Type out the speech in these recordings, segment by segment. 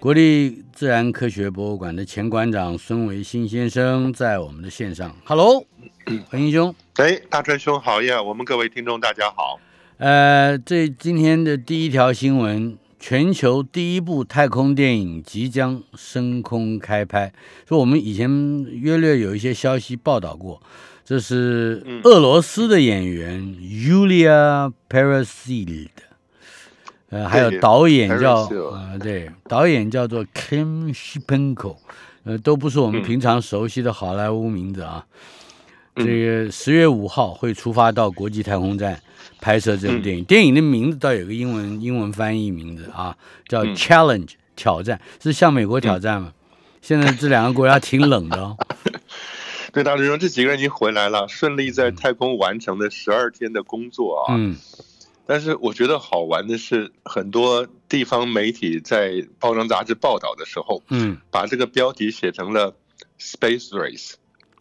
国立自然科学博物馆的前馆长孙维新先生在我们的线上，Hello，文英兄，哎，大川兄好呀！我们各位听众大家好。呃，这今天的第一条新闻，全球第一部太空电影即将升空开拍。说我们以前约略有一些消息报道过，这是俄罗斯的演员 Yulia Peresild。呃，还有导演叫呃，对，导演叫做 Kim Shipenko，呃，都不是我们平常熟悉的好莱坞名字啊。这个十月五号会出发到国际太空站拍摄这部电影，电影的名字倒有个英文英文翻译名字啊，叫 Challenge 挑战，是向美国挑战吗？现在这两个国家挺冷的哦。对，大师兄，这几个人已经回来了，顺利在太空完成了十二天的工作啊。嗯。但是我觉得好玩的是，很多地方媒体在包装杂志报道的时候，嗯，把这个标题写成了 “space race”，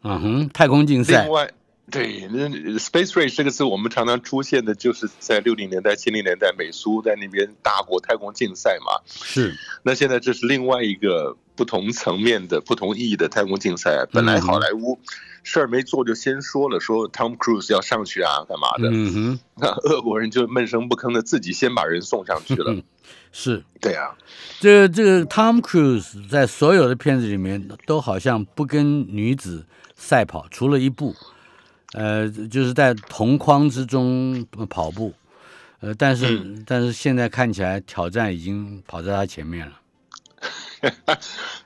嗯哼，太空竞赛。另外，对，那 “space race” 这个词，我们常常出现的就是在六零年代、七零年代，美苏在那边大国太空竞赛嘛。是。那现在这是另外一个不同层面的、不同意义的太空竞赛。本来好莱坞。事儿没做就先说了，说 Tom Cruise 要上去啊，干嘛的？嗯哼，那俄国人就闷声不吭的自己先把人送上去了。是，对啊，这个这个 Tom Cruise 在所有的片子里面都好像不跟女子赛跑，除了一部，呃，就是在同框之中跑步，呃，但是但是现在看起来挑战已经跑在他前面了。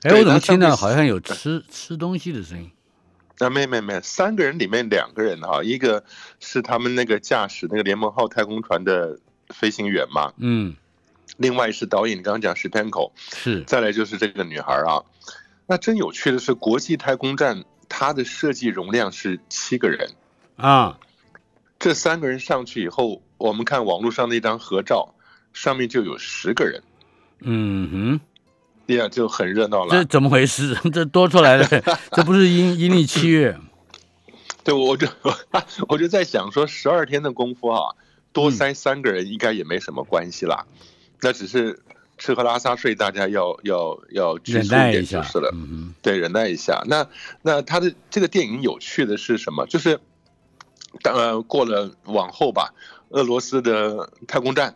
哎，我怎么听到好像有吃吃东西的声音？啊，没没没，三个人里面两个人哈，一个是他们那个驾驶那个联盟号太空船的飞行员嘛，嗯，另外是导演，你刚刚讲是 Penko，是，再来就是这个女孩啊，那真有趣的是，国际太空站它的设计容量是七个人啊，这三个人上去以后，我们看网络上那张合照，上面就有十个人，嗯哼。对呀，就很热闹了。这怎么回事？这多出来的，这不是阴阴历七月？对，我就我就在想说，十二天的功夫啊，多塞三个人应该也没什么关系啦。那只是吃喝拉撒睡，大家要要要忍耐一下就是了。对，忍耐一下。那那他的这个电影有趣的是什么？就是当然过了往后吧，俄罗斯的太空站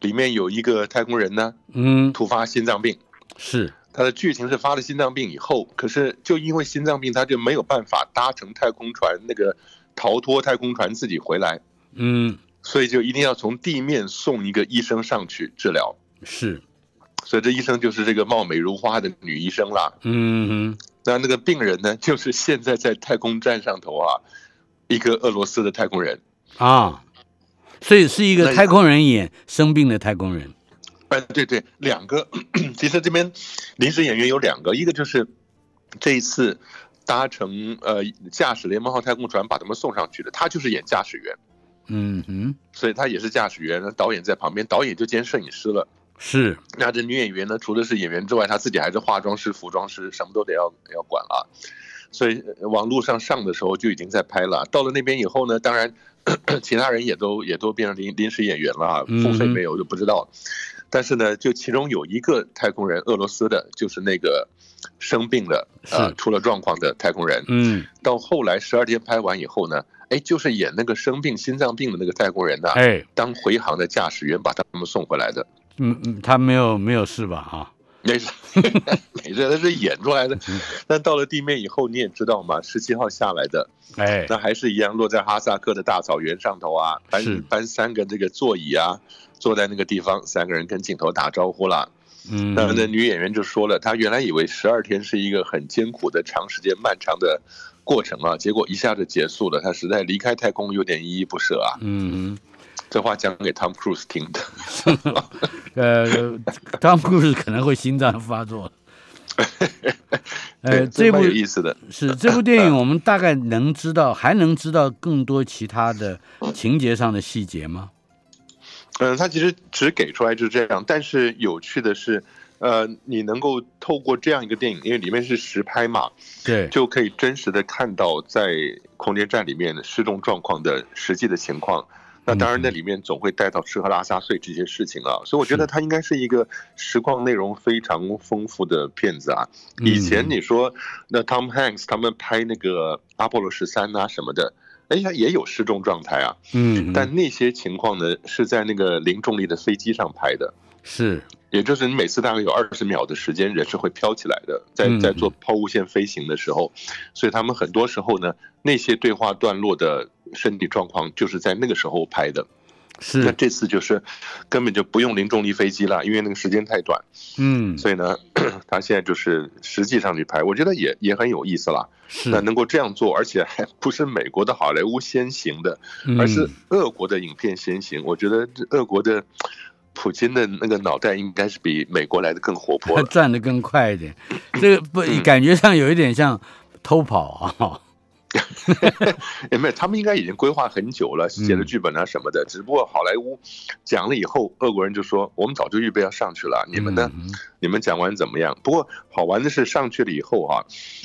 里面有一个太空人呢，嗯，突发心脏病。是，他的剧情是发了心脏病以后，可是就因为心脏病，他就没有办法搭乘太空船那个逃脱太空船自己回来，嗯，所以就一定要从地面送一个医生上去治疗。是，所以这医生就是这个貌美如花的女医生啦。嗯哼，那那个病人呢，就是现在在太空站上头啊，一个俄罗斯的太空人啊，所以是一个太空人演生病的太空人。哎，对对，两个，其实这边临时演员有两个，一个就是这一次搭乘呃驾驶联盟号太空船把他们送上去的，他就是演驾驶员，嗯哼，所以他也是驾驶员，导演在旁边，导演就兼摄影师了，是。那这女演员呢，除了是演员之外，她自己还是化妆师、服装师，什么都得要要管了，所以往路上上的时候就已经在拍了，到了那边以后呢，当然 其他人也都也都变成临临时演员了，付费没有就不知道。但是呢，就其中有一个太空人，俄罗斯的，就是那个生病了，呃，出了状况的太空人。嗯，到后来十二天拍完以后呢，哎，就是演那个生病心脏病的那个太空人呢，哎，当回航的驾驶员把他们送回来的。嗯嗯，他没有没有事吧？啊，没事，没事，他是演出来的。但到了地面以后，你也知道嘛，十七号下来的，哎，那还是一样落在哈萨克的大草原上头啊，搬搬三个这个座椅啊。坐在那个地方，三个人跟镜头打招呼了。嗯，那那女演员就说了，她原来以为十二天是一个很艰苦的、长时间漫长的过程啊，结果一下子结束了，她实在离开太空有点依依不舍啊。嗯，这话讲给 Tom Cruise 听的。呃，Tom Cruise 可能会心脏发作。呃，这部有意思的。是这部电影，我们大概能知道，还能知道更多其他的情节上的细节吗？嗯，他其实只给出来就是这样，但是有趣的是，呃，你能够透过这样一个电影，因为里面是实拍嘛，对，就可以真实的看到在空间站里面的失重状况的实际的情况。那当然，那里面总会带到吃喝拉撒睡这些事情啊，所以我觉得它应该是一个实况内容非常丰富的片子啊。以前你说那 Tom Hanks 他们拍那个阿波罗十三啊什么的，哎呀也有失重状态啊，嗯，但那些情况呢是在那个零重力的飞机上拍的。是，也就是你每次大概有二十秒的时间，人是会飘起来的，在在做抛物线飞行的时候，所以他们很多时候呢，那些对话段落的身体状况就是在那个时候拍的。是那，这次就是根本就不用零重力飞机了，因为那个时间太短，嗯，所以呢，他现在就是实际上去拍，我觉得也也很有意思啦。是那，能够这样做，而且还不是美国的好莱坞先行的，而是嗯俄国的影片先行。我觉得这俄国的普京的那个脑袋应该是比美国来的更活泼他。转的更快一点，这个不嗯感觉上有一点像偷跑啊，也没有，他们应该已经规划很久了，写了剧本啊什么的。只不过好莱坞讲了以后，俄国人就说我们早就预备要上去了，你们呢？嗯你们讲完怎么样？不过好玩的是上去了以后啊，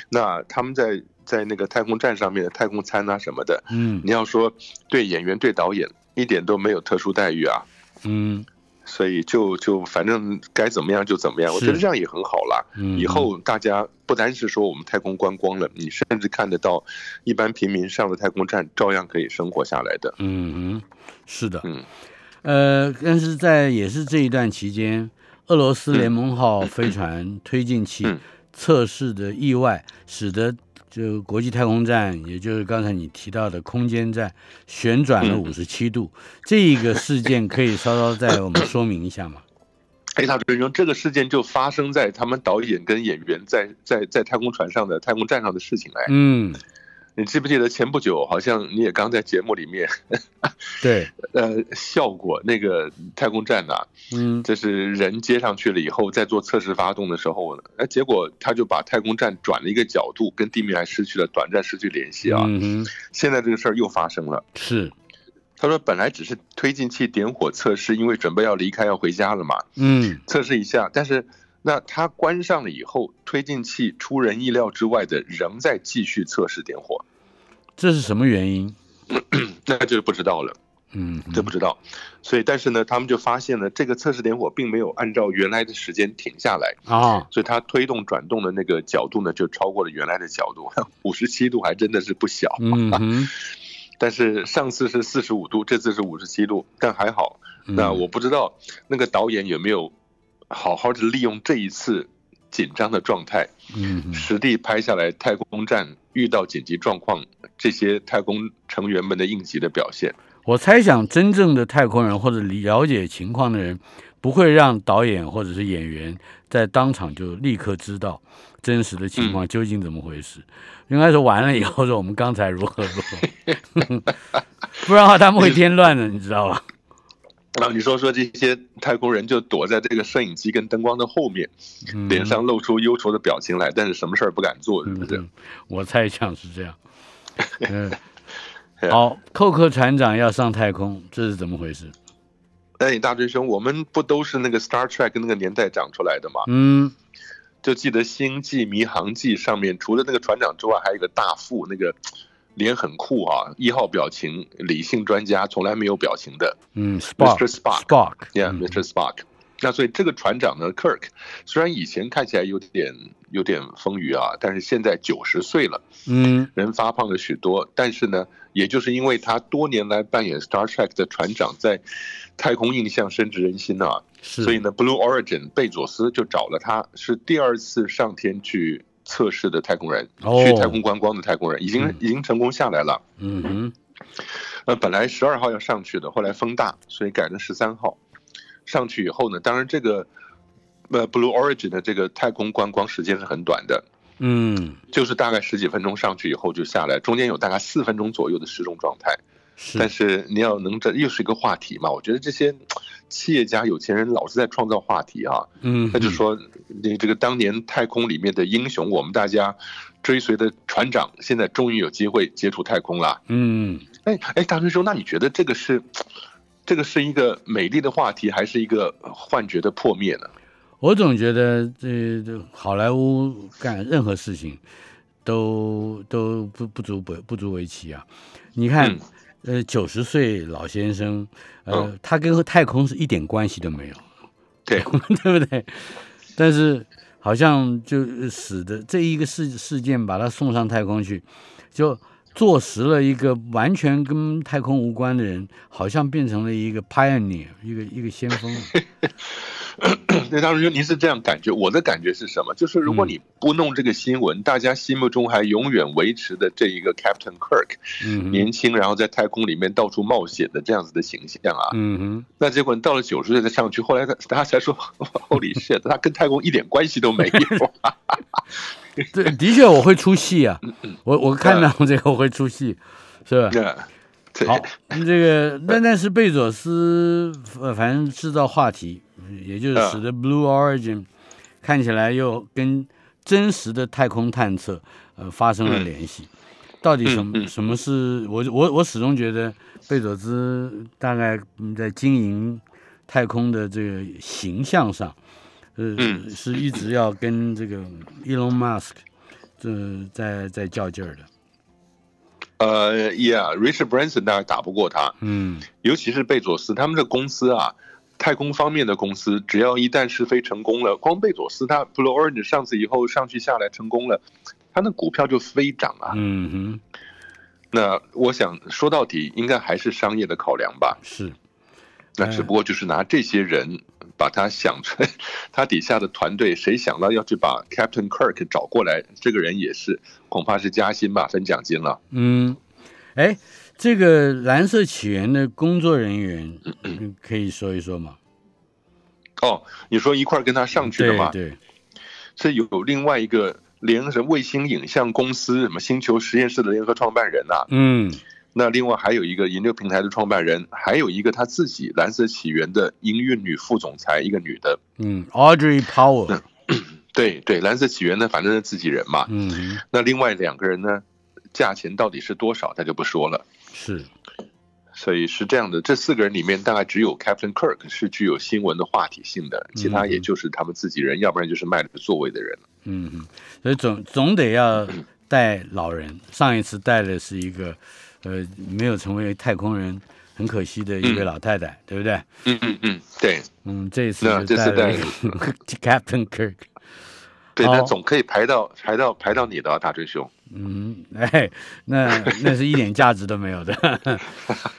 那他们在在那个太空站上面的太空餐啊什么的，嗯你要说对演员对导演一点都没有特殊待遇啊。嗯所以就就反正该怎么样就怎么样，我觉得这样也很好啦。嗯，以后大家不单是说我们太空观光了，你甚至看得到一般平民上了太空站照样可以生活下来的。嗯哼，是的，嗯。呃，但是在也是这一段期间，俄罗斯联盟号飞船推进器嗯。测试的意外，使得就国际太空站，也就是刚才你提到的空间站旋转了嗯五十七度，这一个事件可以稍稍再我们说明一下吗？哎，大主持人，这个事件就发生在他们导演跟演员在在在太空船上的太空站上的事情。哎，嗯，你记不记得前不久好像你也刚在节目里面 对，呃笑过那个太空站呐、嗯就是人接上去了以后，在做测试发动的时候呢，哎，结果他就把太空站转了一个角度，跟地面还失去了短暂失去联系啊。嗯哼，现在这个事儿又发生了。是，他说本来只是推进器点火测试，因为准备要离开要回家了嘛，嗯测试一下。但是那它关上了以后，推进器出人意料之外的仍在继续测试点火，这是什么原因？那就是不知道了。嗯，这不知道，所以但是呢，他们就发现了这个测试点火并没有按照原来的时间停下来，啊，所以它推动转动的那个角度呢，就超过了原来的角度，五十七度还真的是不小。嗯，但是上次是四十五度，这次是五十七度，但还好。嗯那我不知道那个导演有没有好好的利用这一次紧张的状态，嗯实地拍下来太空站遇到紧急状况这些太空成员们的应急的表现。我猜想，真正的太空人或者了解情况的人，不会让导演或者是演员在当场就立刻知道真实的情况究竟怎么回事。应该是完了以后说我们刚才如何如何，不然的话他们会 添乱的，你知道吧？然后你说说这些太空人就躲在这个摄影机跟灯光的后面，嗯脸上露出忧愁的表情来，但是什么事儿不敢做，是不是？嗯我猜想是这样。嗯，好，寇克船长要上太空，这是怎么回事？哎，大追兄，我们不都是那个 Star Trek 那个年代长出来的吗？嗯，就记得《星际迷航记》上面，除了那个船长之外，还有一个大副，那个脸很酷啊，一号表情，理性专家，从来没有表情的嗯 Mr. Spock。Spock，Yeah，Mr. Spock。那所以这个船长呢，Kirk，虽然以前看起来有点有点丰腴啊，但是现在九十岁了，嗯人发胖了许多。但是呢，也就是因为他多年来扮演 Star Trek 的船长，在太空印象深植人心啊，所以呢，Blue Origin 贝佐斯就找了他，是第二次上天去测试的太空人，哦去太空观光的太空人，已经嗯已经成功下来了。嗯哼，呃，本来十二号要上去的，后来风大，所以改成十三号。上去以后呢，当然这个呃 Blue Origin 的这个太空观光时间是很短的，嗯就是大概十几分钟上去以后就下来，中间有大概四分钟左右的失重状态。但，是你要能这又是一个话题嘛，我觉得这些企业家、有钱人老是在创造话题啊。嗯，他就说，你这个当年太空里面的英雄，我们大家追随的船长，现在终于有机会接触太空了。嗯，哎哎，大师兄，那你觉得这个是这个是一个美丽的话题，还是一个幻觉的破灭呢？我总觉得这这好莱坞干任何事情都都不不足不不足为奇啊！你看，嗯呃，九十岁老先生，呃，嗯他跟太空是一点关系都没有，对，对不对？但是好像就使得这一个事事件把他送上太空去，就坐实了一个完全跟太空无关的人，好像变成了一个 pioneer，一个一个先锋。那大师兄，您是这样感觉？我的感觉是什么？就是如果嗯你不弄这个新闻，大家心目中还永远维持的这一个 Captain Kirk，嗯年轻然后在太空里面到处冒险的这样子的形象啊，嗯哼，那结果你到了九十岁再上去，后来他大家才说，Holy shit，他跟太空一点关系都没有。对，的确我会出戏啊，嗯我我看到这个我会出戏，是吧？好，这个 那但是贝佐斯呃，反正制造话题，也就是使得 Blue Origin 看起来又跟真实的太空探测呃发生了联系。到底什么什么是我我我始终觉得贝佐斯大概嗯在经营太空的这个形象上，呃，嗯是一直要跟这个 Elon Musk 这在在较劲儿的。呃，Yeah，Richard Branson 大概打不过他，嗯尤其是贝佐斯他们的公司啊，太空方面的公司，只要一旦试飞成功了，光贝佐斯他 Blue Origin 上次以后上去下来成功了，他那股票就飞涨啊。嗯哼，那我想说到底，应该还是商业的考量吧。是。那只不过就是拿这些人把他想成他底下的团队，谁想到要去把 Captain Kirk 找过来，这个人也是恐怕是加薪吧，分奖金了。嗯，哎，这个蓝色起源的工作人员，嗯可以说一说吗？哦，你说一块儿跟他上去的吗？对对，是有另外一个联什么卫星影像公司什么星球实验室的联合创办人呐、嗯那另外还有一个研究平台的创办人，还有一个他自己蓝色起源的营运女副总裁，一个女的。嗯，Audrey Power，对对，蓝色起源呢，反正是自己人嘛。嗯，那另外两个人呢，价钱到底是多少，他就不说了。是，所以是这样的，这四个人里面大概只有 Captain Kirk 是具有新闻的话题性的，其他也就是他们自己人，要不然就是卖了座位的人。嗯哼，所以总总得要带老人。上一次带的是一个，呃，没有成为太空人，很可惜的一位嗯老太太，对不对？嗯嗯嗯，对嗯，这一次那这次就带了带一个 Captain Kirk。对，好那总可以排到排到排到你的啊，大追兄。嗯，哎，那那是一点价值都没有的。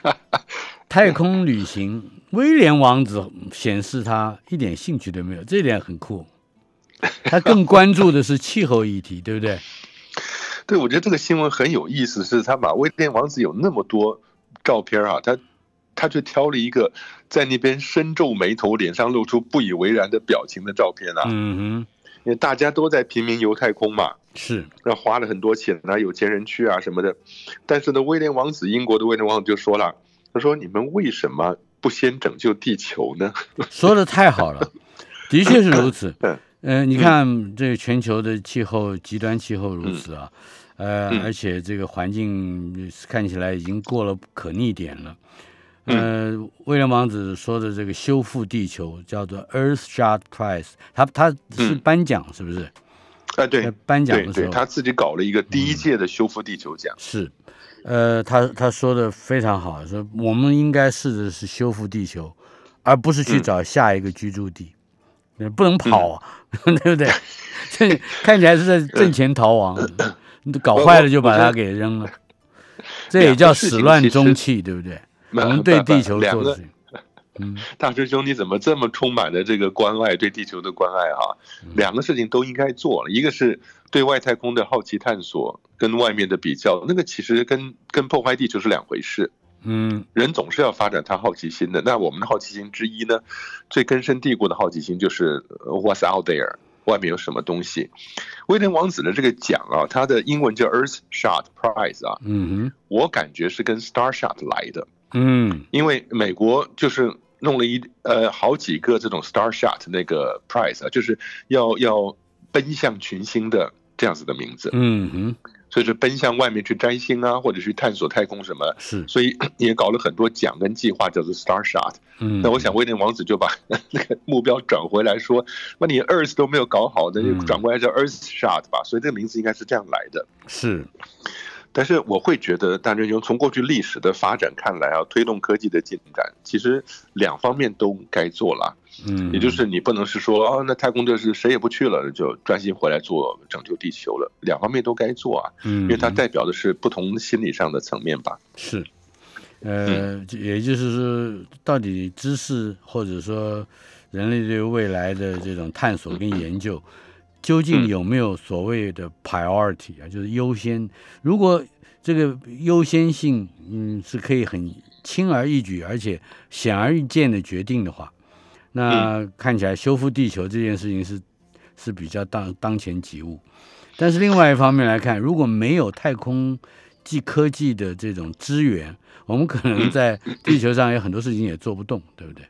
太空旅行，威廉王子显示他一点兴趣都没有，这一点很酷。他更关注的是气候议题，对不对？对，我觉得这个新闻很有意思，是他把威廉王子有那么多照片啊，他他就挑了一个在那边深皱眉头、脸上露出不以为然的表情的照片啊，嗯哼因为大家都在平民游太空嘛，是，那花了很多钱啊，有钱人去啊什么的。但是呢，威廉王子，英国的威廉王子就说了，他说：“你们为什么不先拯救地球呢 说的太好了，的确是如此嗯。呃，你看这个全球的气候极端气候如此啊，呃，嗯而且这个环境看起来已经过了可逆点了。呃，威廉王子说的这个修复地球叫做 Earthshot Prize，他他是嗯颁奖是不是？？”哎，对在颁奖对对，的时候他自己搞了一个第一届的修复地球奖。是，呃，他他说的非常好，说我们应该试的是修复地球，而不是去嗯找下一个居住地，呃不能跑啊，对不对？这看起来是在 挣钱逃亡，搞坏了就把它给扔了，这也叫始乱终弃，对不对？我们对地球两个嗯大师兄，你怎么这么充满了这个关爱，对地球的关爱啊？嗯两个事情都应该做了，一个是对外太空的好奇探索，跟外面的比较，那个其实跟跟破坏地球是两回事。嗯人总是要发展他好奇心的。那我们的好奇心之一呢，最根深蒂固的好奇心就是呃 What's out there，外面有什么东西。威廉王子的这个奖啊，它的英文叫 Earth Shot Prize 啊，嗯哼我感觉是跟 Star Shot 来的。嗯因为美国就是弄了一呃好几个这种 Star Shot 那个 prize 啊，就是要要奔向群星的这样子的名字。嗯哼，所以是奔向外面去摘星啊，或者去探索太空什么。是，所以 也搞了很多奖跟计划，叫做 Star Shot。嗯，那我想威廉王子就把 那个目标转回来说，那你 Earth 都没有搞好，那就转过来叫 Earth Shot 吧。所以这个名字应该是这样来的。是，但是我会觉得，大真兄从过去历史的发展看来啊，推动科技的进展，其实两方面都该做了。嗯，也就是你不能是说哦，那太空这是谁也不去了，就专心回来做拯救地球了。两方面都该做啊，嗯，因为它代表的是不同心理上的层面吧。是，呃，也就是说，到底知识或者说人类对未来的这种探索跟研究，究竟有没有所谓的 priority 啊，就是优先？如果这个优先性，嗯，是可以很轻而易举，而且显而易见的决定的话。那看起来修复地球这件事情是是比较当当前急务，但是另外一方面来看，如果没有太空技科技的这种资源，我们可能在地球上有很多事情也做不动，对不对？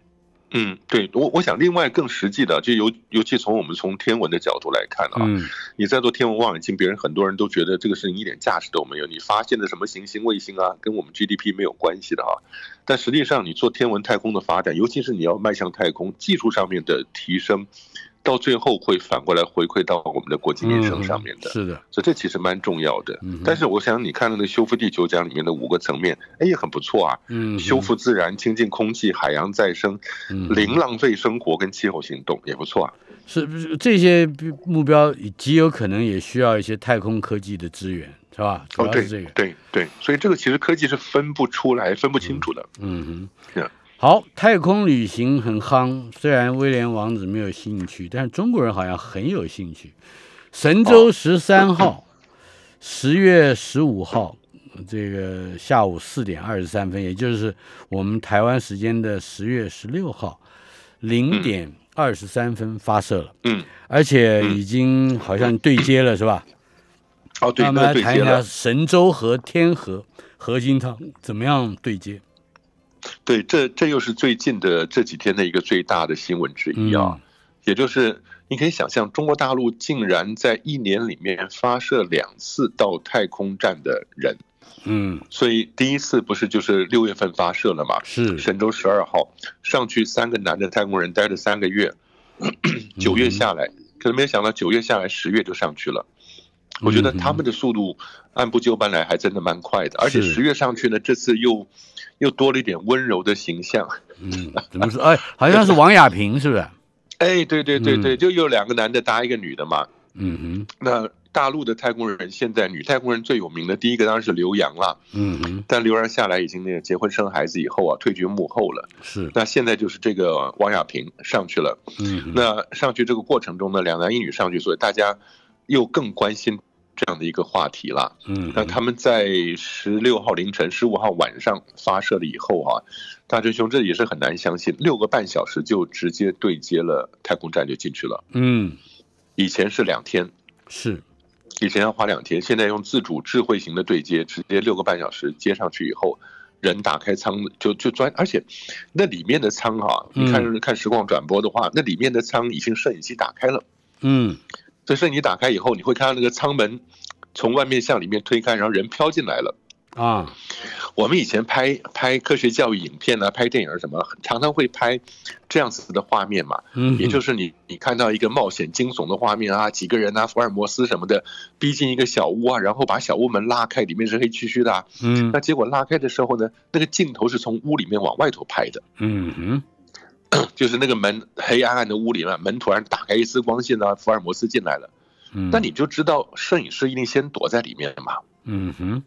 嗯，对我我想另外更实际的，就尤尤其从我们从天文的角度来看啊，你在做天文望远镜，别人很多人都觉得这个事情一点价值都没有，你发现的什么行星卫星啊，跟我们 GDP 没有关系的啊。但实际上，你做天文太空的发展，尤其是你要迈向太空，技术上面的提升，到最后会反过来回馈到我们的国际民生上面的。是的，所以这其实蛮重要的。但是我想你看那个修复地球奖里面的五个层面，哎，也很不错啊。嗯，修复自然、清净空气、海洋再生、零浪费生活跟气候行动也不错啊。是不是这些目标极有可能也需要一些太空科技的资源？是吧？哦，对，对对，所以这个其实科技是分不出来、分不清楚的。嗯哼，好，太空旅行很夯，虽然威廉王子没有兴趣，但是中国人好像很有兴趣。神舟十三号，十月十五号，这个下午四点二十三分，也就是我们台湾时间的十月十六号零点二十三分发射了。嗯，而且已经好像对接了，是吧？哦，对，那我们来谈一下神舟和天河核心舱怎么样对接？对，这这又是最近的这几天的一个最大的新闻之一啊，也就是你可以想象，中国大陆竟然在一年里面发射两次到太空站的人，嗯，所以第一次不是就是六月份发射了嘛？是神舟十二号上去，三个男的太空人待了三个月，九月下来，可是没有想到九月下来，十月就上去了。我觉得他们的速度按部就班来，还真的蛮快的。而且十月上去呢，这次又又多了一点温柔的形象。嗯，怎么说？哎，好像是王亚平，是不是？哎，对对对对，就有两个男的搭一个女的嘛。嗯哼。那大陆的太空人，现在女太空人最有名的第一个当然是刘洋了。嗯哼。但刘洋下来已经那个结婚生孩子以后啊，退居幕后了。是。那现在就是这个王亚平上去了。嗯。那上去这个过程中呢，两男一女上去，所以大家。又更关心这样的一个话题了。嗯，那他们在十六号凌晨、十五号晚上发射了以后啊，大真兄这也是很难相信，六个半小时就直接对接了太空站就进去了。嗯，以前是两天，是以前要花两天，现在用自主智慧型的对接，直接六个半小时接上去以后，人打开舱就就钻，而且那里面的舱啊，你看看实况转播的话，那里面的舱已经摄影机打开了。嗯。这是你打开以后，你会看到那个舱门从外面向里面推开，然后人飘进来了啊。我们以前拍拍科学教育影片啊，拍电影什么，常常会拍这样子的画面嘛。嗯，也就是你你看到一个冒险惊悚的画面啊，几个人啊，福尔摩斯什么的逼近一个小屋啊，然后把小屋门拉开，里面是黑黢黢的。嗯，那结果拉开的时候呢，那个镜头是从屋里面往外头拍的。嗯哼。就是那个门黑暗暗的屋里面，门突然打开一丝光线呢，福尔摩斯进来了。嗯，那你就知道摄影师一定先躲在里面嘛。嗯哼，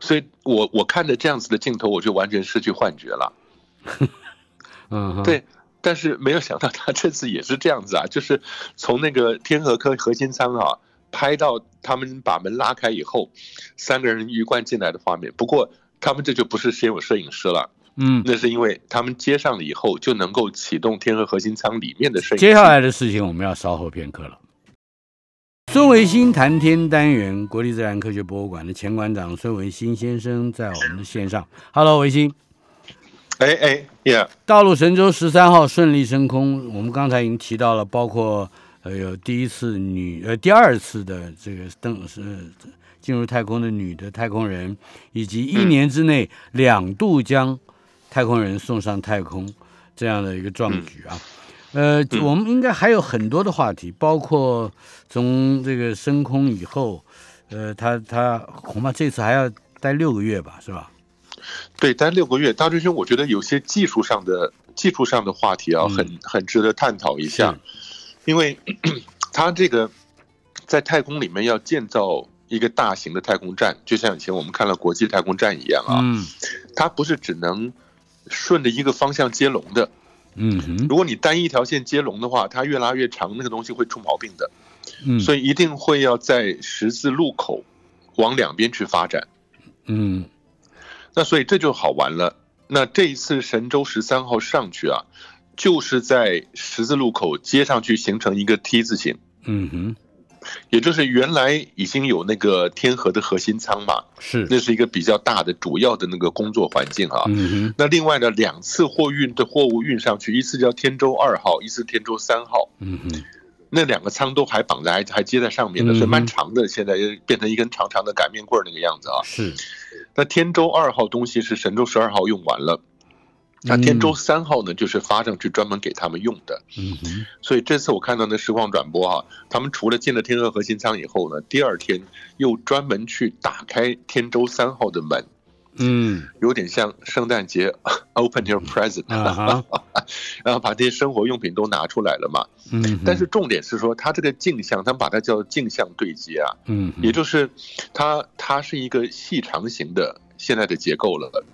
所以我我看着这样子的镜头，我就完全失去幻觉了。嗯，对，但是没有想到他这次也是这样子啊，就是从那个天河科核心舱啊拍到他们把门拉开以后，三个人鱼贯进来的画面。不过他们这就不是先有摄影师了。嗯，那是因为他们接上了以后，就能够启动天河核心舱里面的摄影。接下来的事情我们要稍后片刻了。孙维新谈天单元，国立自然科学博物馆的前馆长孙维新先生在我们的线上。Hello，维新。哎哎，Yeah，大陆神舟十三号顺利升空，我们刚才已经提到了，包括呃有第一次女呃第二次的这个登是进入太空的女的太空人，以及一年之内两度将太空人送上太空这样的一个壮举啊。呃，我们应该还有很多的话题，包括从这个升空以后，呃，他他恐怕这次还要待六个月吧，是吧？对，待六个月。大追兄，我觉得有些技术上的技术上的话题啊，很很值得探讨一下，因为 他这个在太空里面要建造一个大型的太空站，就像以前我们看了国际太空站一样啊，嗯它不是只能顺着一个方向接龙的。嗯哼如果你单一条线接龙的话，它越拉越长，那个东西会出毛病的。嗯，所以一定会要在十字路口往两边去发展。嗯那所以这就好玩了。那这一次神舟十三号上去啊，就是在十字路口接上去形成一个 T 字形，嗯哼也就是原来已经有那个天河的核心舱嘛，是那是一个比较大的主要的那个工作环境啊。嗯哼那另外呢，两次货运的货物运上去，一次叫天舟二号，一次天舟三号，嗯哼那两个舱都还绑在还还接在上面的，所以蛮长的，现在又变成一根长长的擀面棍儿那个样子啊。是那天舟二号东西是神舟十二号用完了，那天舟三号呢，就是发上去专门给他们用的。嗯所以这次我看到那实况转播啊、他们除了进了天河核心舱以后呢，第二天又专门去打开天舟三号的门，嗯有点像圣诞节 open your present，、然后把这些生活用品都拿出来了嘛。嗯，但是重点是说，它这个镜像，他们把它叫镜像对接啊，嗯也就是它它是一个细长型的现在的结构了。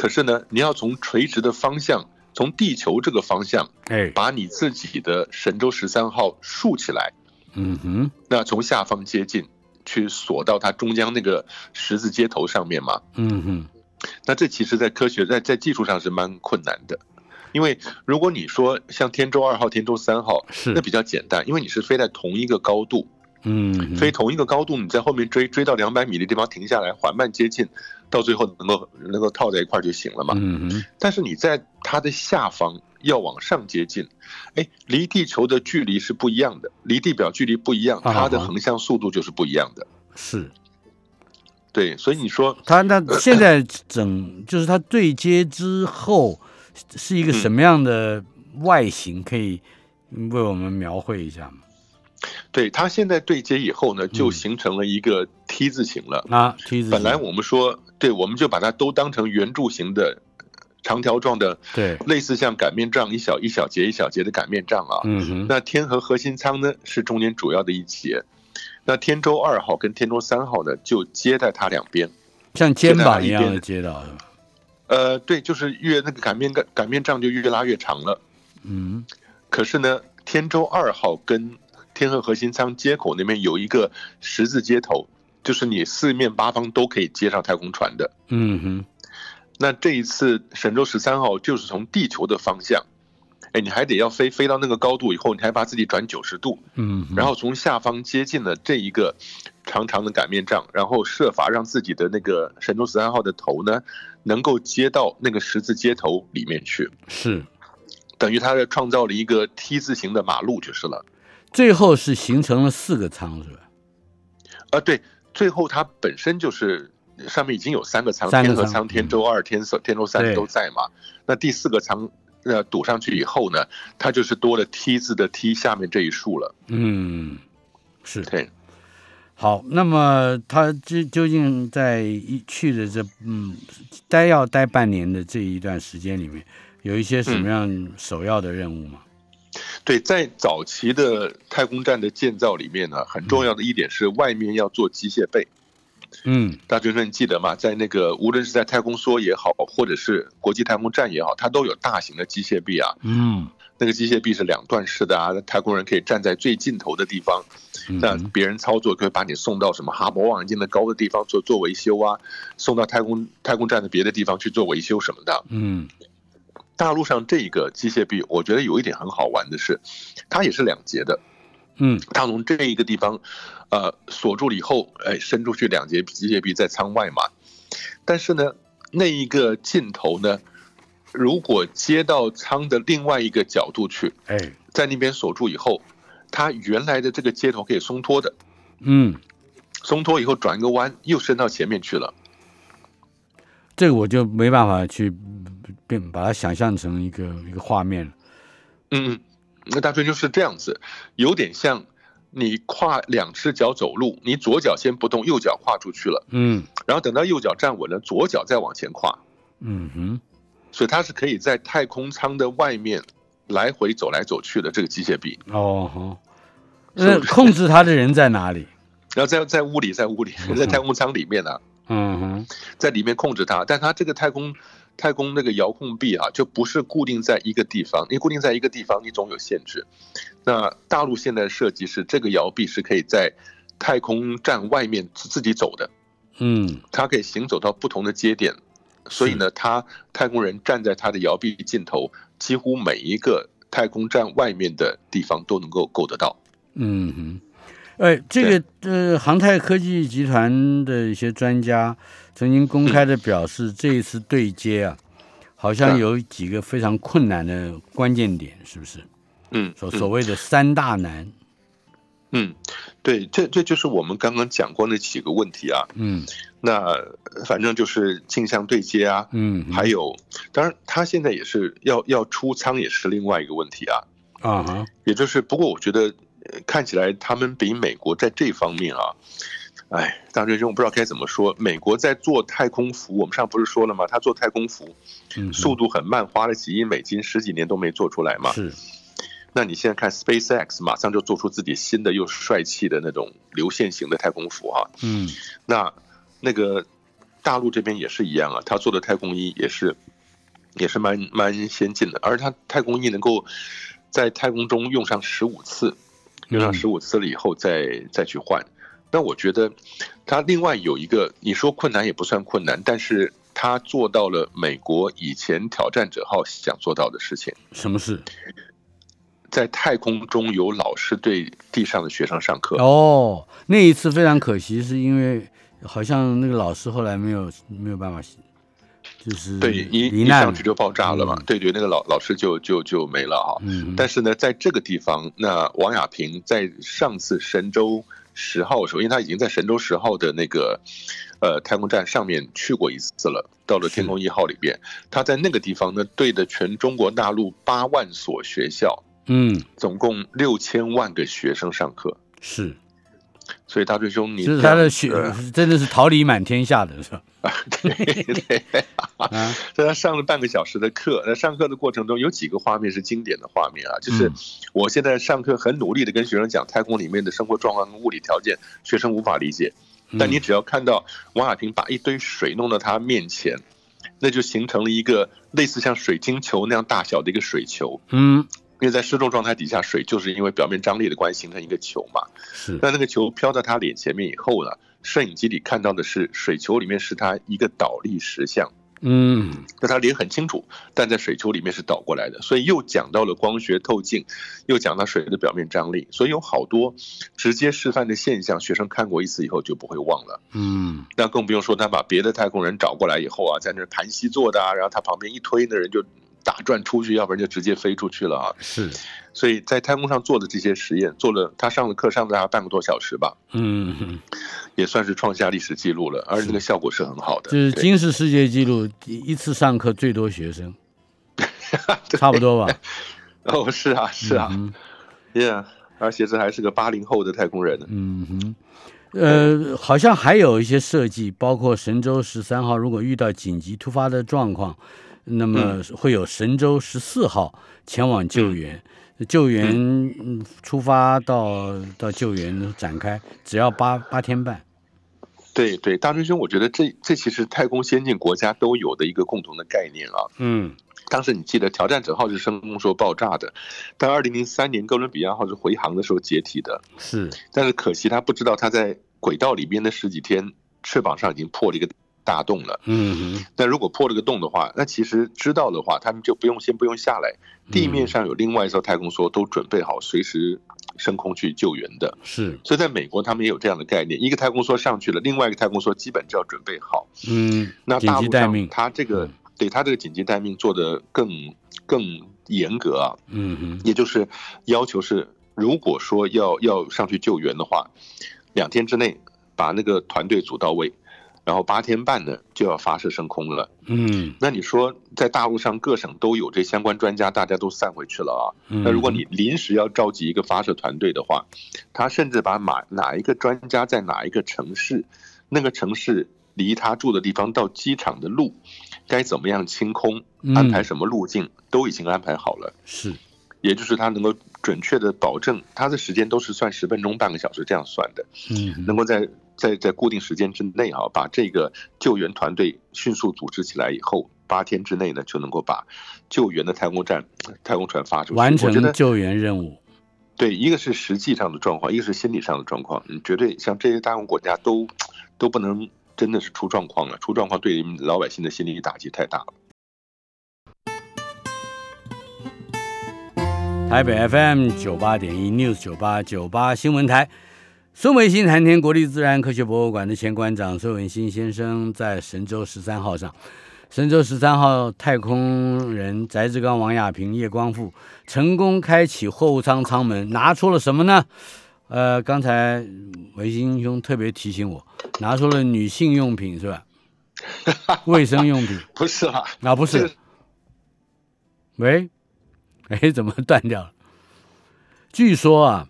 可是呢，你要从垂直的方向，从地球这个方向，哎。把你自己的神舟十三号竖起来，嗯哼。那从下方接近，去锁到它中央那个十字接头上面嘛。嗯哼。那这其实，在科学在在技术上是蛮困难的，因为如果你说像天舟二号、天舟三号，是。那比较简单，因为你是飞在同一个高度，嗯飞同一个高度，你在后面追追到两百米的地方停下来，缓慢接近，到最后能够能够套在一块儿就行了嘛。嗯哼但是你在它的下方要往上接近，哎，离地球的距离是不一样的，离地表距离不一样，啊它的横向速度就是不一样的。是。对，所以你说，它那现在整 就是它对接之后是一个什么样的外形？可以为我们描绘一下吗？对它现在对接以后呢，就嗯形成了一个 T 字形了。啊，梯子本来我们说，对，我们就把它都当成圆柱形的长条状的，对，类似像擀面杖一小一小节一小节的擀面杖啊。嗯哼，那天和核心舱呢是中间主要的一节，那天舟二号跟天舟三号呢就接在它两边。像肩膀一样的街道是吧？呃，对，就是越那个擀面擀擀面杖就越拉越长了。嗯可是呢，天舟二号跟天河核心舱接口那边有一个十字接头，就是你四面八方都可以接上太空船的。嗯哼，那这一次神舟十三号就是从地球的方向，哎，你还得要飞飞到那个高度以后，你还把自己转九十度，嗯，然后从下方接近了这一个长长的擀面杖，然后设法让自己的那个神舟十三号的头呢，能够接到那个十字接头里面去，是。等于它是创造了一个 T 字形的马路就是了。最后是形成了四个仓是吧？啊，对，最后它本身就是上面已经有三个仓，三个舱天河舱、天舟二、天色天舟三都在嘛。那第四个舱呃堵上去以后呢，它就是多了 T 字的 T 下面这一竖了。嗯，是对，好。那么他究究竟在一去的这嗯待要待半年的这一段时间里面，有一些什么样首要的任务吗？对，在早期的太空站的建造里面呢，很重要的一点是外面要做机械臂。嗯大学生，你记得吗？在那个无论是在太空梭也好，或者是国际太空站也好，它都有大型的机械臂啊。嗯那个机械臂是两段式的啊，太空人可以站在最尽头的地方，那别人操作可以把你送到什么哈勃望远镜的高的地方做做维修啊，送到太空太空站的别的地方去做维修什么的。嗯大陆上这个机械臂，我觉得有一点很好玩的是，它也是两节的，嗯它从这一个地方，呃，锁住了以后，哎，伸出去两节机械臂在舱外嘛。但是呢，那一个尽头呢，如果接到舱的另外一个角度去，哎，在那边锁住以后，它原来的这个接头可以松脱的，嗯，松脱以后转一个弯又伸到前面去了。这个我就没办法去变把它想象成一个一个画面了。嗯，那大春就是这样子，有点像你跨两只脚走路，你左脚先不动，右脚跨出去了，嗯然后等到右脚站稳了，左脚再往前跨，嗯哼，所以它是可以在太空舱的外面来回走来走去的这个机械臂。哦控制它的人在哪里？然后在在屋里，在屋里，在太空舱里面呢、嗯哼，在里面控制它，但它这个太空太空那个遥控臂啊，就不是固定在一个地方，你固定在一个地方，你总有限制。那大陆现在的设计是，这个摇臂是可以在太空站外面自自己走的，嗯它可以行走到不同的节点，所以呢，它太空人站在它的摇臂尽头，几乎每一个太空站外面的地方都能够够得到。嗯哼。哎，这个呃，航太科技集团的一些专家曾经公开的表示，这一次对接啊，好像嗯有几个非常困难的关键点，是不是？嗯，所嗯所谓的三大难。嗯，对，这这就是我们刚刚讲过那几个问题啊。嗯那呃反正就是镜像对接啊，嗯，还有，当然他现在也是要要出舱，也是另外一个问题啊。啊哈，也就是，不过我觉得呃看起来他们比美国在这方面啊，哎，大学生我不知道该怎么说。美国在做太空服，我们上不是说了吗？他做太空服速度很慢，花了几亿美金，十几年都没做出来嘛。是，那你现在看 SpaceX，马上就做出自己新的又帅气的那种流线型的太空服哈、嗯那那个大陆这边也是一样啊，他做的太空衣也是也是蛮蛮先进的，而他太空衣能够在太空中用上十五次，用上嗯十五次了以后再再去换。那我觉得他另外有一个，你说困难也不算困难，但是他做到了美国以前挑战者号想做到的事情，什么事？在太空中有老师对地上的学生上课。哦，那一次非常可惜，是因为好像那个老师后来没有没有办法，就是对，一一上去就爆炸了嘛。嗯对对，那个老老师就就就没了哈。嗯，但是呢，在这个地方，那王亚平在上次神舟十号的时候，因为他已经在神舟十号的那个呃太空站上面去过一次了，到了天宫一号里边，他在那个地方呢，对着全中国大陆八万所学校，嗯总共六千万个学生上课。是，所以大追兄，你就是他的学呃真的是桃李满天下的是吧？对 对，啊，所以他上了半个小时的课，在上课的过程中有几个画面是经典的画面啊，就是嗯。我现在上课很努力的跟学生讲太空里面的生活状况跟物理条件，学生无法理解，但你只要看到王亚平把一堆水弄到他面前，那就形成了一个类似像水晶球那样大小的一个水球，嗯因为在失重状态底下，水就是因为表面张力的关系形成一个球嘛，是，那那个球飘到他脸前面以后呢，摄影机里看到的是水球里面是他一个倒立石像。嗯那他脸很清楚，但在水球里面是倒过来的，所以又讲到了光学透镜，又讲到水的表面张力，所以有好多直接示范的现象，学生看过一次以后就不会忘了。嗯那更不用说他把别的太空人找过来以后啊，在那盘膝坐的啊，然后他旁边一推，那人就打转出去，要不然就直接飞出去了啊。是，所以在太空上做的这些实验，做了他上的课上了大概半个多小时吧，嗯嗯，也算是创下历史记录了，而且那个效果是很好的。就是对金氏世界纪录，一一次上课最多学生，差不多吧？哦，是啊，是啊。嗯 Yeah，而且这还是个八零后的太空人。嗯哼，呃，好像还有一些设计，包括神舟十三号如果遇到紧急突发的状况，那么会有神舟十四号前往救援。救援嗯出发到到救援展开，只要八八天半。对对，大追兄，我觉得这这其实太空先进国家都有的一个共同的概念啊。嗯当时你记得挑战者号是升空时候爆炸的，但二零零三年哥伦比亚号是回航的时候解体的，是，但是可惜他不知道他在轨道里边的十几天，翅膀上已经破了一个大洞了。嗯哼，那如果破了个洞的话，那其实知道的话，他们就不用先不用下来，地面上有另外一艘太空梭都准备好随时升空去救援的。是，所以在美国，他们也有这样的概念：一个太空梭上去了，另外一个太空梭基本就要准备好。嗯，那大陆上急待命，它这个对他这个紧急待命做的更更严格啊，嗯哼，也就是要求是，如果说要要上去救援的话，两天之内把那个团队组到位，然后八天半呢就要发射升空了。嗯那你说在大陆上各省都有这相关专家，大家都散回去了啊。嗯，那如果你临时要召集一个发射团队的话，他甚至把哪哪一个专家在哪一个城市，那个城市离他住的地方到机场的路，该怎么样清空，嗯安排什么路径，都已经安排好了。是，也就是他能够准确的保证，他的时间都是算十分钟、半个小时这样算的，嗯能够在在在固定时间之内啊，把这个救援团队迅速组织起来以后，八天之内呢就能够把救援的太空站、太空船发出去。完成救援任务。对，一个是实际上的状况，一个是心理上的状况。你，绝对像这些大陆国家都都不能真的是出状况了，出状况对老百姓的心理打击太大了。台北 FM 九八点一 News 九八九八新闻台，孙维新谈天国立自然科学博物馆的前馆长孙维新先生在神舟十三号上，神舟十三号太空人翟志刚、王亚平、叶光富成功开启货物舱舱门，拿出了什么呢？呃，刚才维新兄特别提醒我，拿出了女性用品是吧？卫生用品不是啦，啊，不是。喂，哎，怎么断掉了？据说啊，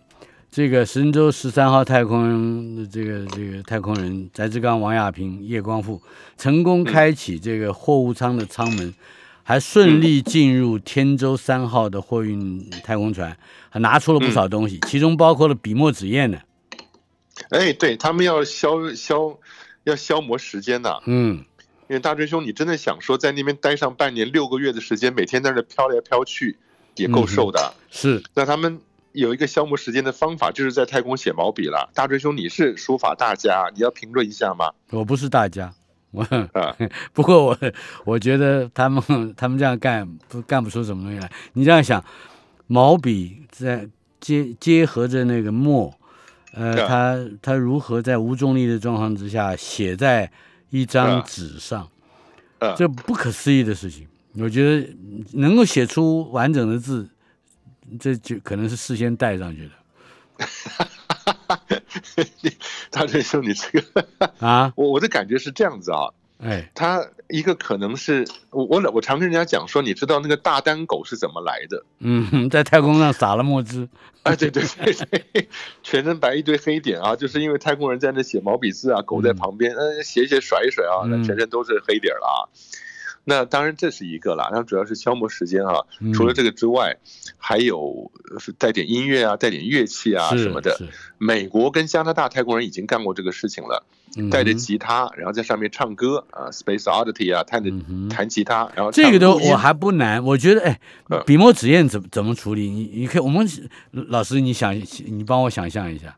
这个神舟十三号太空这个这个太空人翟志刚、王亚平、叶光富成功开启这个货物舱的舱门，还顺利进入天舟三号的货运太空船，还拿出了不少东西，其中包括了笔墨纸砚呢。哎，对他们要消消要消磨时间呐、嗯，因为大追兄，你真的想说在那边待上半年、六个月的时间，每天在那飘来飘去，也够受的。是，那他们有一个消磨时间的方法，就是在太空写毛笔了。大追兄，你是书法大家，你要评论一下吗？我不是大家，我啊，不过我我觉得他们他们这样干不干不出什么东西来。你这样想，毛笔在结结合着那个墨，呃，对啊它它如何在无重力的状况之下写在一张啊纸上，嗯，这不可思议的事情。我觉得能够写出完整的字，这就可能是事先带上去的 大追兄，你这个，啊。我我的感觉是这样子啊。哎，他一个可能是我我我常跟人家讲说，你知道那个大单狗是怎么来的？嗯，在太空上撒了墨汁，啊，对对对对，全身白一堆黑点啊，就是因为太空人在那写毛笔字啊，狗在旁边，嗯，写一写甩一甩啊，那嗯全身都是黑点儿了啊。那当然这是一个啦，然后主要是消磨时间啊。嗯除了这个之外，还有呃带点音乐啊，带点乐器啊什么的。美国跟加拿大泰国人已经干过这个事情了，带着吉他，然后在上面唱歌啊，Space Oddity 啊，弹弹吉他，然后这个都我还不难，我觉得哎嗯，笔墨纸砚怎怎么处理？你你可以，我们老师你想你帮我想象一下，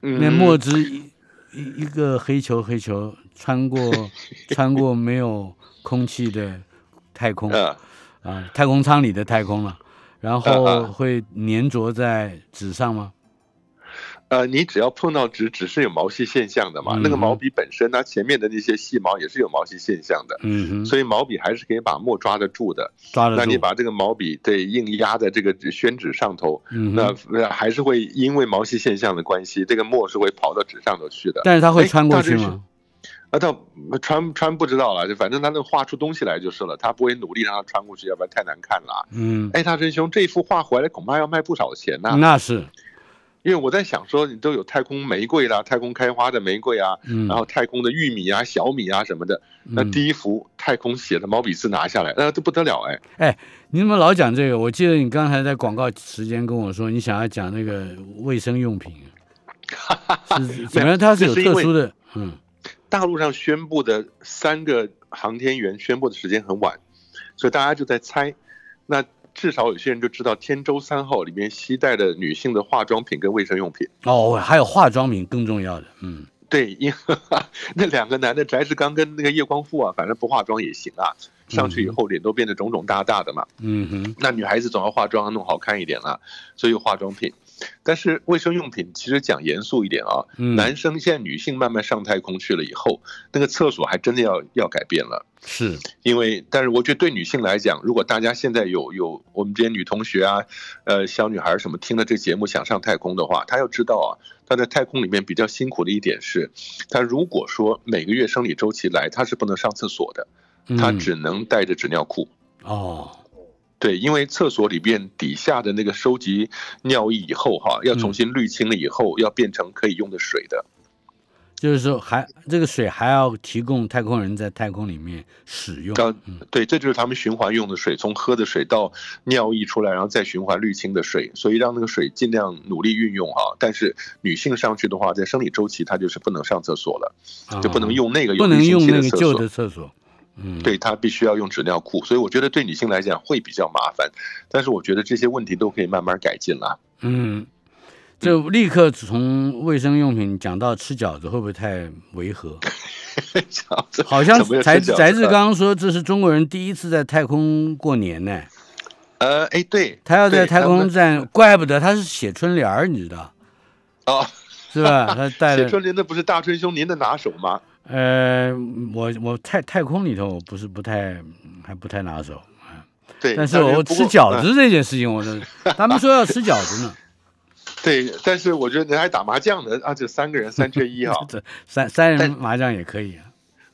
那嗯墨汁一一一个黑球黑球穿过穿过没有空气的太空啊啊，太空舱里的太空了，然嗯后嗯会粘着在纸上吗？呃，你只要碰到纸，纸是有毛细现象的嘛。嗯那个毛笔本身，它前面的那些细毛也是有毛细现象的，嗯嗯，所以毛笔还是可以把墨抓得住的。抓得住。那你把这个毛笔对硬压在这个宣纸上头，嗯那还是会因为毛细现象的关系，这个墨是会跑到纸上头去的。但是它会哎穿过去吗？啊，倒穿穿不知道了，就反正他能画出东西来就是了，他不会努力让他穿过去，要不然太难看了啊。嗯，哎，大真兄，这幅画回来恐怕要卖不少钱呐、那是，因为我在想说，你都有太空玫瑰啦，太空开花的玫瑰啊，嗯，然后太空的玉米啊、小米啊什么的，那嗯第一幅太空写的毛笔字拿下来，那这不得了哎！哎你怎么老讲这个？我记得你刚才在广告时间跟我说，你想要讲那个卫生用品，哈哈哈，反正？它是有特殊的，嗯大陆上宣布的三个航天员宣布的时间很晚，所以大家就在猜。那至少有些人就知道天舟三号里面携带的女性的化妆品跟卫生用品。哦，还有化妆品更重要的，嗯对，因那两个男的翟志刚跟那个叶光富啊，反正不化妆也行啊。上去以后脸都变得肿肿大大的嘛。嗯哼，那女孩子总要化妆弄好看一点啦，所以有化妆品。但是卫生用品其实讲严肃一点啊，嗯男生现在女性慢慢上太空去了以后，那个厕所还真的要要改变了。是，因为，但是我觉得对女性来讲，如果大家现在有有我们这些女同学啊，呃，小女孩什么听了这节目想上太空的话，她要知道啊，她在太空里面比较辛苦的一点是，她如果说每个月生理周期来，她是不能上厕所的，她嗯只能带着纸尿裤。哦，对，因为厕所里边底下的那个收集尿液以后哈，要重新滤清了以后，要变成可以用的水的。就是说还这个水还要提供太空人在太空里面使用。到对，这就是他们循环用的水，从喝的水到尿液出来，然后再循环滤清的水，所以让那个水尽量努力运用啊。但是女性上去的话，在生理周期她就是不能上厕所了，就不能用那个有啊不能用那个旧的厕所。嗯，对，她必须要用纸尿裤，所以我觉得对女性来讲会比较麻烦，但是我觉得这些问题都可以慢慢改进了。嗯，就立刻从卫生用品讲到吃饺子，会不会太违和？饺子好像翟翟志了刚说这是中国人第一次在太空过年呢。呃，哎，对，他要在太空站，怪不得他是写春联儿，你知道哦，是吧？他带了 写春联的不是大春兄您的拿手吗？呃，我我太太空里头我不是不太还不太拿手啊，对，但是我不吃饺嗯子这件事情，我都他们说要吃饺子呢，对，但是我觉得你还打麻将呢啊，这三个人三缺一哈。这三三人麻将也可以啊。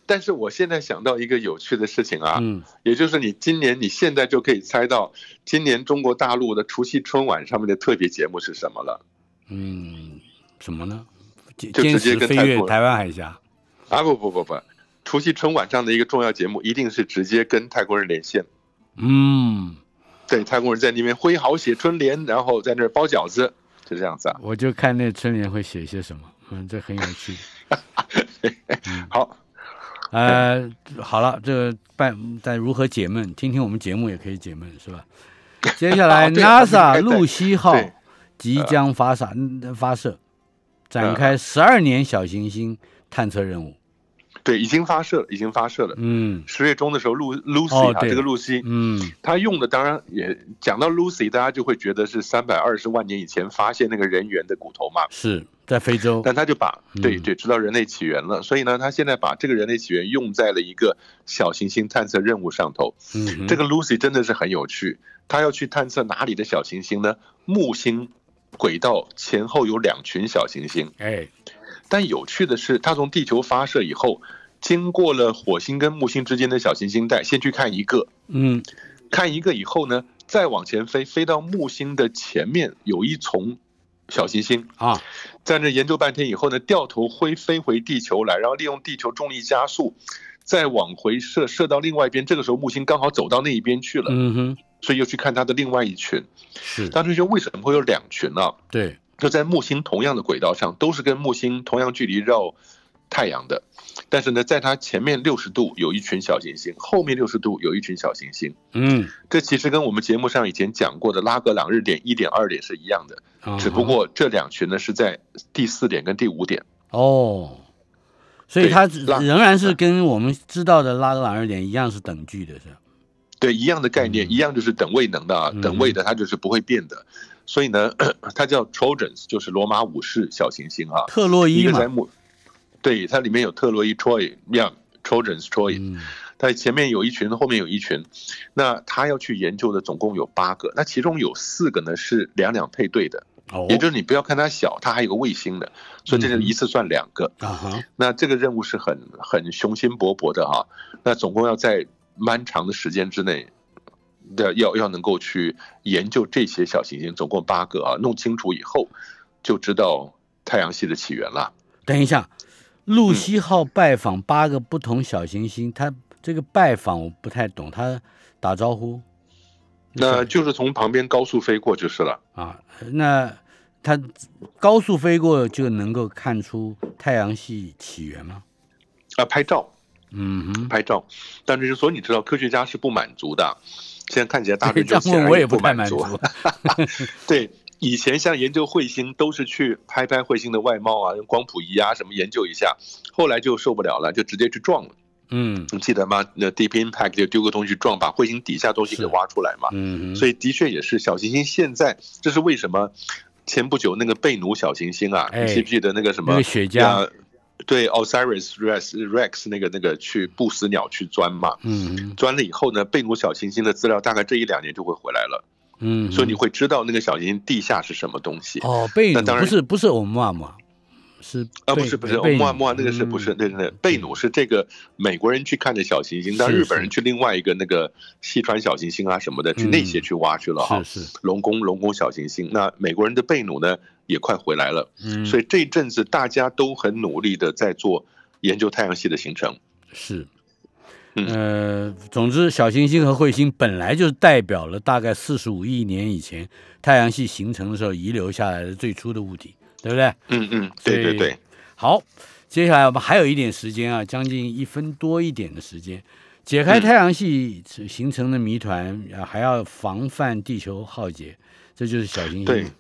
但是我现在想到一个有趣的事情啊，嗯，也就是你今年你现在就可以猜到，今年中国大陆的除夕春晚上面的特别节目是什么了嗯，什么呢？就直接飞越台湾海峡。啊？不不不不，除夕春晚上的一个重要节目一定是直接跟泰国人连线。嗯，对，泰国人在那边挥毫写春联，然后在那儿包饺子，就这样子啊。我就看那春联会写些什么，嗯，这很有趣。好，呃，好了，这个办在如何解闷，听听我们节目也可以解闷，是吧？接下来，NASA 露西号对即将发射嗯发射，展开十二年小行星探测任务。对，已经发射了，已经发射了。嗯十月中的时候，露 Lucy 啊，哦这个露西，嗯他用的当然也讲到 Lucy，大家就会觉得是三百二十万年以前发现那个人猿的骨头嘛，是在非洲。但他就把对嗯对知道人类起源了，所以呢，他现在把这个人类起源用在了一个小行星探测任务上头。嗯，这个 Lucy 真的是很有趣，他要去探测哪里的小行星呢？木星轨道前后有两群小行星，哎，但有趣的是，它从地球发射以后，经过了火星跟木星之间的小行星带，先去看一个，嗯看一个以后呢，再往前飞，飞到木星的前面有一丛小行星，啊，在那研究半天以后呢，掉头会飞回地球来，然后利用地球重力加速，再往回射，射到另外一边。这个时候木星刚好走到那一边去了，嗯哼，所以又去看它的另外一群。是大春兄为什么会有两群呢？对，就在木星同样的轨道上，都是跟木星同样距离绕太阳的，但是呢，在它前面六十度有一群小行星，后面六十度有一群小行星。嗯，这其实跟我们节目上以前讲过的拉格朗日点一点、二点是一样的，啊只不过这两群呢是在第四点跟第五点。哦，所以它仍然是跟我们知道的拉格朗日点一样是等距的，是吧？对，一样的概念，嗯一样就是等位能的啊，嗯等位的它就是不会变的。所以呢，它叫 Trojans，就是罗马武士小行星啊，特洛伊嘛，一个在木，对，它里面有特洛伊 Troy 样 Trojans Troy，嗯。它前面有一群，后面有一群。那他要去研究的总共有八个，那其中有四个呢是两两配对的，哦。也就是你不要看它小，它还有个卫星的，所以这就嗯一次算两个。啊哈，那这个任务是很很雄心勃勃的哈、那总共要在漫长的时间之内的要要能够去研究这些小行星，总共八个啊，弄清楚以后就知道太阳系的起源了。等一下，露西号拜访八个不同小行星，它这个拜访我不太懂，它打招呼那就是从旁边高速飞过就是了。啊，那它高速飞过就能够看出太阳系起源吗？啊，拍照嗯哼，拍照，但是所以你知道科学家是不满足的，现在看起来大这致就显然样问我也不太满足足。对，以前像研究彗星都是去拍拍彗星的外貌啊，用光谱仪啊什么研究一下，后来就受不了了，就直接去撞了。嗯你记得吗？那 Deep Impact 就丢个东西撞，把彗星底下东西给挖出来嘛。嗯哼，所以的确也是小行星现在，这是为什么前不久那个贝努小行星啊，哎你记不记得那个什么那个雪茄呀对，Osiris Rex Rex 那个那个去不死鸟去钻嘛，嗯钻了以后呢，贝努小行星的资料大概这一两年就会回来了，嗯，所以你会知道那个小行星地下是什么东西。哦，贝努那当然不是不是欧姆嘛，是啊，不是不是，贝努莫莫那个是不是？嗯对对对，贝努是这个美国人去看的小行星，但日本人去另外一个那个西川小行星啊什么的，去嗯那些去挖去了哈。是是，龙宫龙宫小行星，那美国人的贝努呢也快回来了，嗯，所以这一阵子大家都很努力的在做研究太阳系的形成。是。嗯呃，总之，小行星和彗星本来就是代表了大概四十五亿年以前太阳系形成的时候遗留下来的最初的物体，对不对？嗯嗯，对对对，好，接下来我们还有一点时间啊，将近一分多一点的时间，解嗯开太阳系形成的谜团，啊还要防范地球浩劫，这就是小行星。对很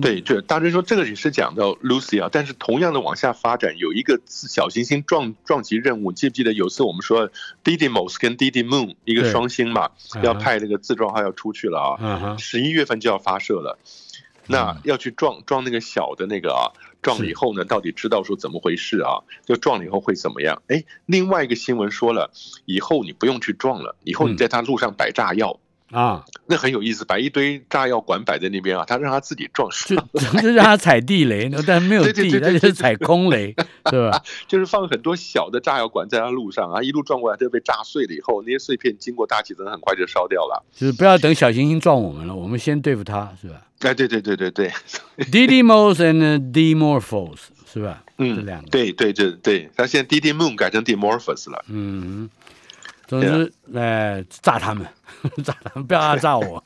对，就大致说这个也是讲到 Lucy 啊，但是同样的往下发展，有一个自小行星撞撞击任务，记不记得有次我们说 Didymos 跟 Didymoon 一个双星嘛，嗯要派那个自撞号要出去了啊，十一月份就要发射了，那要去撞撞那个小的那个啊，撞了以后呢，到底知道说怎么回事啊？就撞了以后会怎么样？哎，另外一个新闻说了，以后你不用去撞了，以后你嗯在它路上摆炸药。啊，那很有意思，把一堆炸药管摆在那边啊，他让他自己撞就 就让他踩地雷，但没有地，对对对它就是踩空雷，对吧？就是放很多小的炸药管在他路上啊，一路撞过来就被炸碎了以后，那些碎片经过大气层很快就烧掉了。就是不要等小行星撞我们了，我们先对付它，是吧哎，对对对对对？Didymos and Dimorphos 是吧？这嗯两，个，对对对对，他现在 D D Moon 改成 Dimorphos 了。嗯，总之，哎，炸他们，炸他们，不要他 炸我。